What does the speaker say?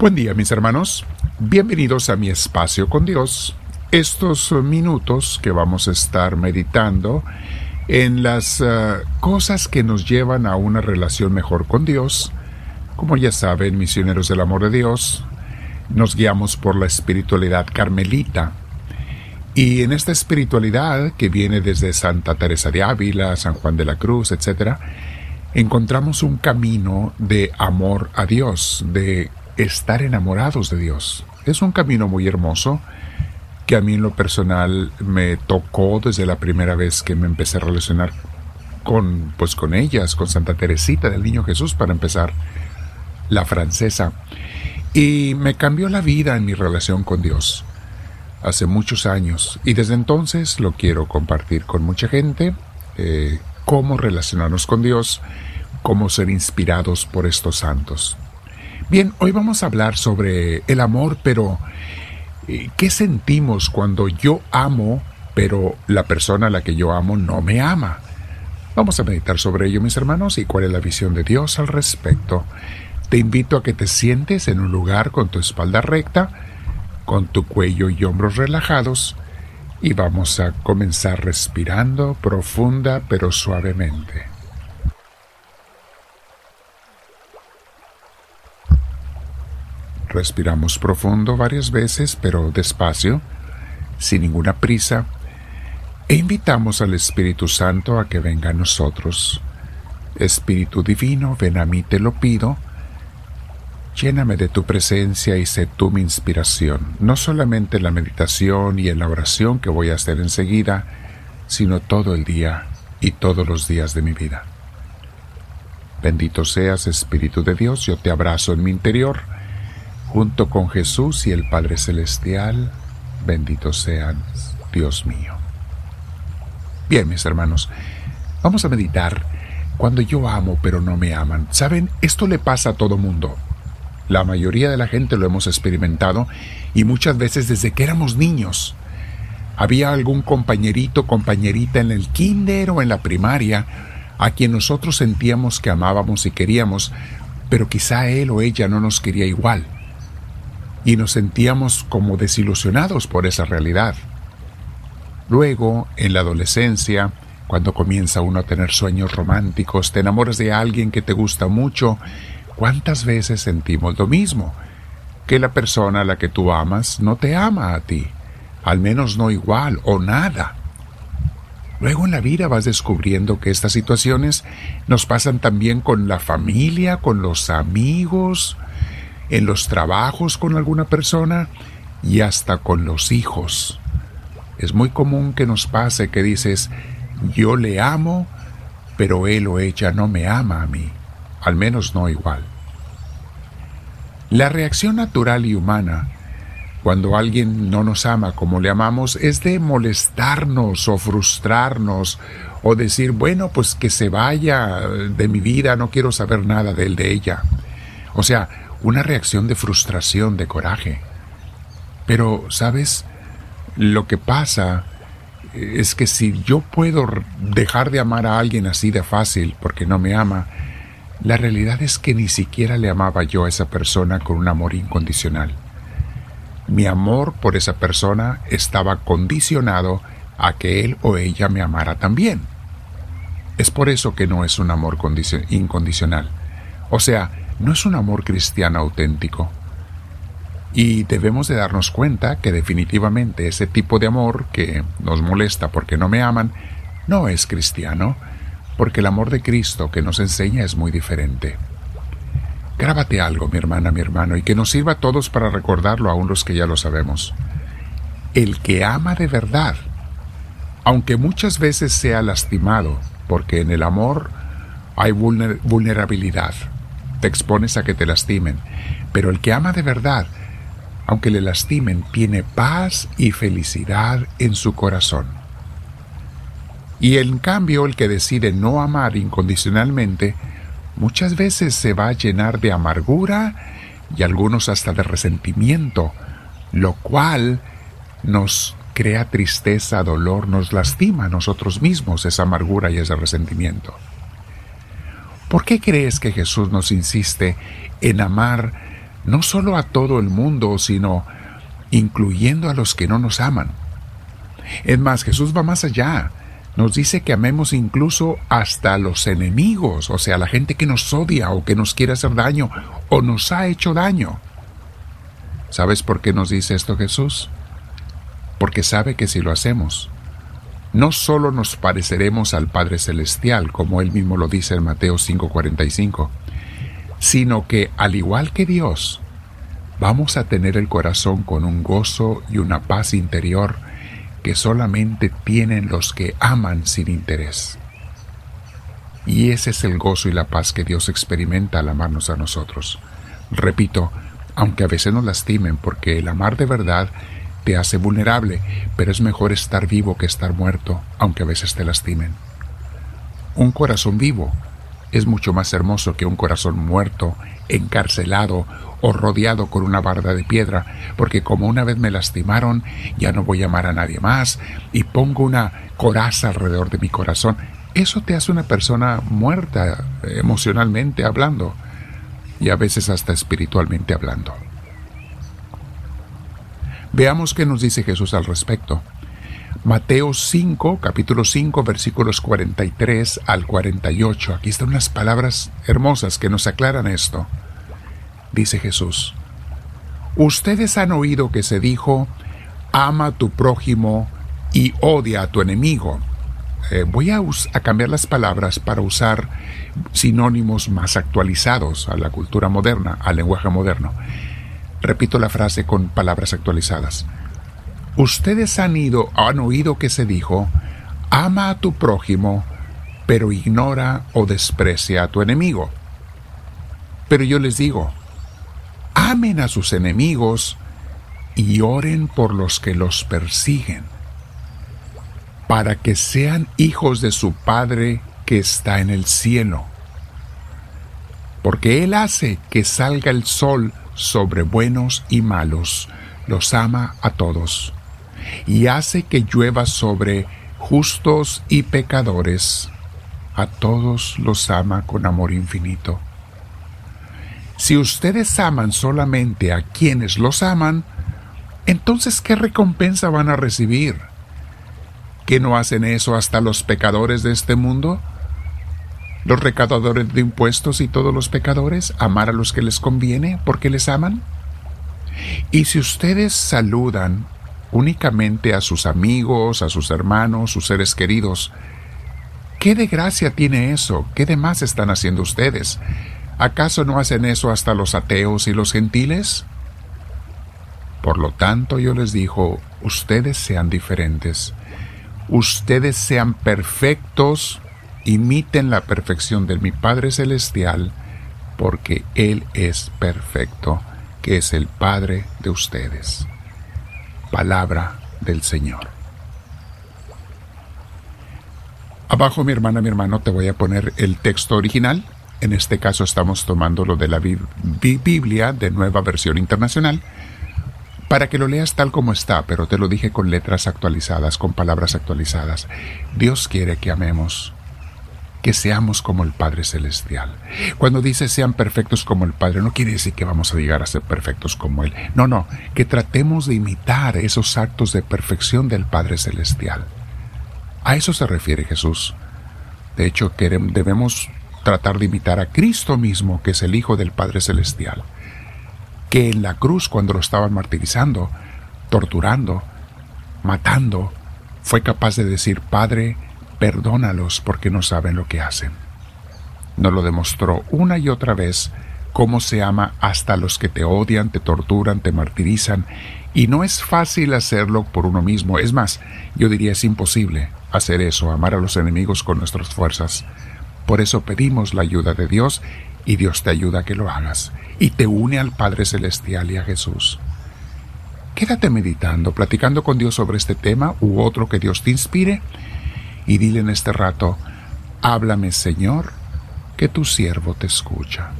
Buen día mis hermanos, bienvenidos a mi espacio con Dios. Estos minutos que vamos a estar meditando en las uh, cosas que nos llevan a una relación mejor con Dios. Como ya saben, misioneros del amor de Dios, nos guiamos por la espiritualidad carmelita. Y en esta espiritualidad que viene desde Santa Teresa de Ávila, San Juan de la Cruz, etc., encontramos un camino de amor a Dios, de estar enamorados de Dios. Es un camino muy hermoso que a mí en lo personal me tocó desde la primera vez que me empecé a relacionar con pues con ellas, con Santa Teresita del Niño Jesús para empezar, la francesa. Y me cambió la vida en mi relación con Dios hace muchos años y desde entonces lo quiero compartir con mucha gente, eh, cómo relacionarnos con Dios, cómo ser inspirados por estos santos. Bien, hoy vamos a hablar sobre el amor, pero eh, ¿qué sentimos cuando yo amo, pero la persona a la que yo amo no me ama? Vamos a meditar sobre ello, mis hermanos, y cuál es la visión de Dios al respecto. Te invito a que te sientes en un lugar con tu espalda recta, con tu cuello y hombros relajados, y vamos a comenzar respirando profunda pero suavemente. Respiramos profundo varias veces, pero despacio, sin ninguna prisa, e invitamos al Espíritu Santo a que venga a nosotros. Espíritu Divino, ven a mí, te lo pido. Lléname de tu presencia y sé tú mi inspiración, no solamente en la meditación y en la oración que voy a hacer enseguida, sino todo el día y todos los días de mi vida. Bendito seas, Espíritu de Dios, yo te abrazo en mi interior junto con Jesús y el Padre Celestial, bendito sean, Dios mío. Bien, mis hermanos, vamos a meditar cuando yo amo pero no me aman. Saben, esto le pasa a todo mundo. La mayoría de la gente lo hemos experimentado y muchas veces desde que éramos niños. Había algún compañerito, compañerita en el kinder o en la primaria a quien nosotros sentíamos que amábamos y queríamos, pero quizá él o ella no nos quería igual y nos sentíamos como desilusionados por esa realidad. Luego, en la adolescencia, cuando comienza uno a tener sueños románticos, te enamoras de alguien que te gusta mucho, ¿cuántas veces sentimos lo mismo? Que la persona a la que tú amas no te ama a ti, al menos no igual o nada. Luego en la vida vas descubriendo que estas situaciones nos pasan también con la familia, con los amigos, en los trabajos con alguna persona y hasta con los hijos. Es muy común que nos pase que dices, yo le amo, pero él o ella no me ama a mí, al menos no igual. La reacción natural y humana cuando alguien no nos ama como le amamos es de molestarnos o frustrarnos o decir, bueno, pues que se vaya de mi vida, no quiero saber nada de él, de ella. O sea, una reacción de frustración, de coraje. Pero, ¿sabes? Lo que pasa es que si yo puedo dejar de amar a alguien así de fácil porque no me ama, la realidad es que ni siquiera le amaba yo a esa persona con un amor incondicional. Mi amor por esa persona estaba condicionado a que él o ella me amara también. Es por eso que no es un amor incondicional. O sea, no es un amor cristiano auténtico. Y debemos de darnos cuenta que definitivamente ese tipo de amor que nos molesta porque no me aman, no es cristiano, porque el amor de Cristo que nos enseña es muy diferente. Grábate algo, mi hermana, mi hermano, y que nos sirva a todos para recordarlo, aún los que ya lo sabemos. El que ama de verdad, aunque muchas veces sea lastimado, porque en el amor hay vulnerabilidad, te expones a que te lastimen, pero el que ama de verdad, aunque le lastimen, tiene paz y felicidad en su corazón. Y en cambio el que decide no amar incondicionalmente, muchas veces se va a llenar de amargura y algunos hasta de resentimiento, lo cual nos crea tristeza, dolor, nos lastima a nosotros mismos esa amargura y ese resentimiento. ¿Por qué crees que Jesús nos insiste en amar no solo a todo el mundo, sino incluyendo a los que no nos aman. Es más, Jesús va más allá. Nos dice que amemos incluso hasta a los enemigos, o sea, la gente que nos odia o que nos quiere hacer daño o nos ha hecho daño. ¿Sabes por qué nos dice esto Jesús? Porque sabe que si lo hacemos, no solo nos pareceremos al Padre Celestial, como él mismo lo dice en Mateo 5:45, sino que, al igual que Dios, vamos a tener el corazón con un gozo y una paz interior que solamente tienen los que aman sin interés. Y ese es el gozo y la paz que Dios experimenta al amarnos a nosotros. Repito, aunque a veces nos lastimen, porque el amar de verdad te hace vulnerable, pero es mejor estar vivo que estar muerto, aunque a veces te lastimen. Un corazón vivo es mucho más hermoso que un corazón muerto, encarcelado o rodeado con una barda de piedra, porque como una vez me lastimaron, ya no voy a amar a nadie más y pongo una coraza alrededor de mi corazón. Eso te hace una persona muerta emocionalmente hablando y a veces hasta espiritualmente hablando. Veamos qué nos dice Jesús al respecto. Mateo 5, capítulo 5, versículos 43 al 48. Aquí están unas palabras hermosas que nos aclaran esto. Dice Jesús, Ustedes han oído que se dijo, ama a tu prójimo y odia a tu enemigo. Eh, voy a, a cambiar las palabras para usar sinónimos más actualizados a la cultura moderna, al lenguaje moderno. Repito la frase con palabras actualizadas. Ustedes han ido, han oído que se dijo, ama a tu prójimo, pero ignora o desprecia a tu enemigo. Pero yo les digo, amen a sus enemigos y oren por los que los persiguen, para que sean hijos de su Padre que está en el cielo. Porque Él hace que salga el sol sobre buenos y malos, los ama a todos, y hace que llueva sobre justos y pecadores, a todos los ama con amor infinito. Si ustedes aman solamente a quienes los aman, entonces ¿qué recompensa van a recibir? ¿Que no hacen eso hasta los pecadores de este mundo? Los recaudadores de impuestos y todos los pecadores, amar a los que les conviene porque les aman? Y si ustedes saludan únicamente a sus amigos, a sus hermanos, sus seres queridos, ¿qué de gracia tiene eso? ¿Qué de más están haciendo ustedes? ¿Acaso no hacen eso hasta los ateos y los gentiles? Por lo tanto yo les digo, ustedes sean diferentes, ustedes sean perfectos imiten la perfección de mi Padre Celestial, porque Él es perfecto, que es el Padre de ustedes. Palabra del Señor. Abajo, mi hermana, mi hermano, te voy a poner el texto original. En este caso estamos tomando lo de la Biblia de Nueva Versión Internacional para que lo leas tal como está, pero te lo dije con letras actualizadas, con palabras actualizadas. Dios quiere que amemos que seamos como el Padre Celestial. Cuando dice sean perfectos como el Padre, no quiere decir que vamos a llegar a ser perfectos como Él. No, no, que tratemos de imitar esos actos de perfección del Padre Celestial. A eso se refiere Jesús. De hecho, debemos tratar de imitar a Cristo mismo, que es el Hijo del Padre Celestial, que en la cruz, cuando lo estaban martirizando, torturando, matando, fue capaz de decir, Padre, perdónalos porque no saben lo que hacen. Nos lo demostró una y otra vez cómo se ama hasta los que te odian, te torturan, te martirizan, y no es fácil hacerlo por uno mismo. Es más, yo diría es imposible hacer eso, amar a los enemigos con nuestras fuerzas. Por eso pedimos la ayuda de Dios y Dios te ayuda a que lo hagas y te une al Padre Celestial y a Jesús. Quédate meditando, platicando con Dios sobre este tema u otro que Dios te inspire y dile en este rato, háblame Señor, que tu siervo te escucha.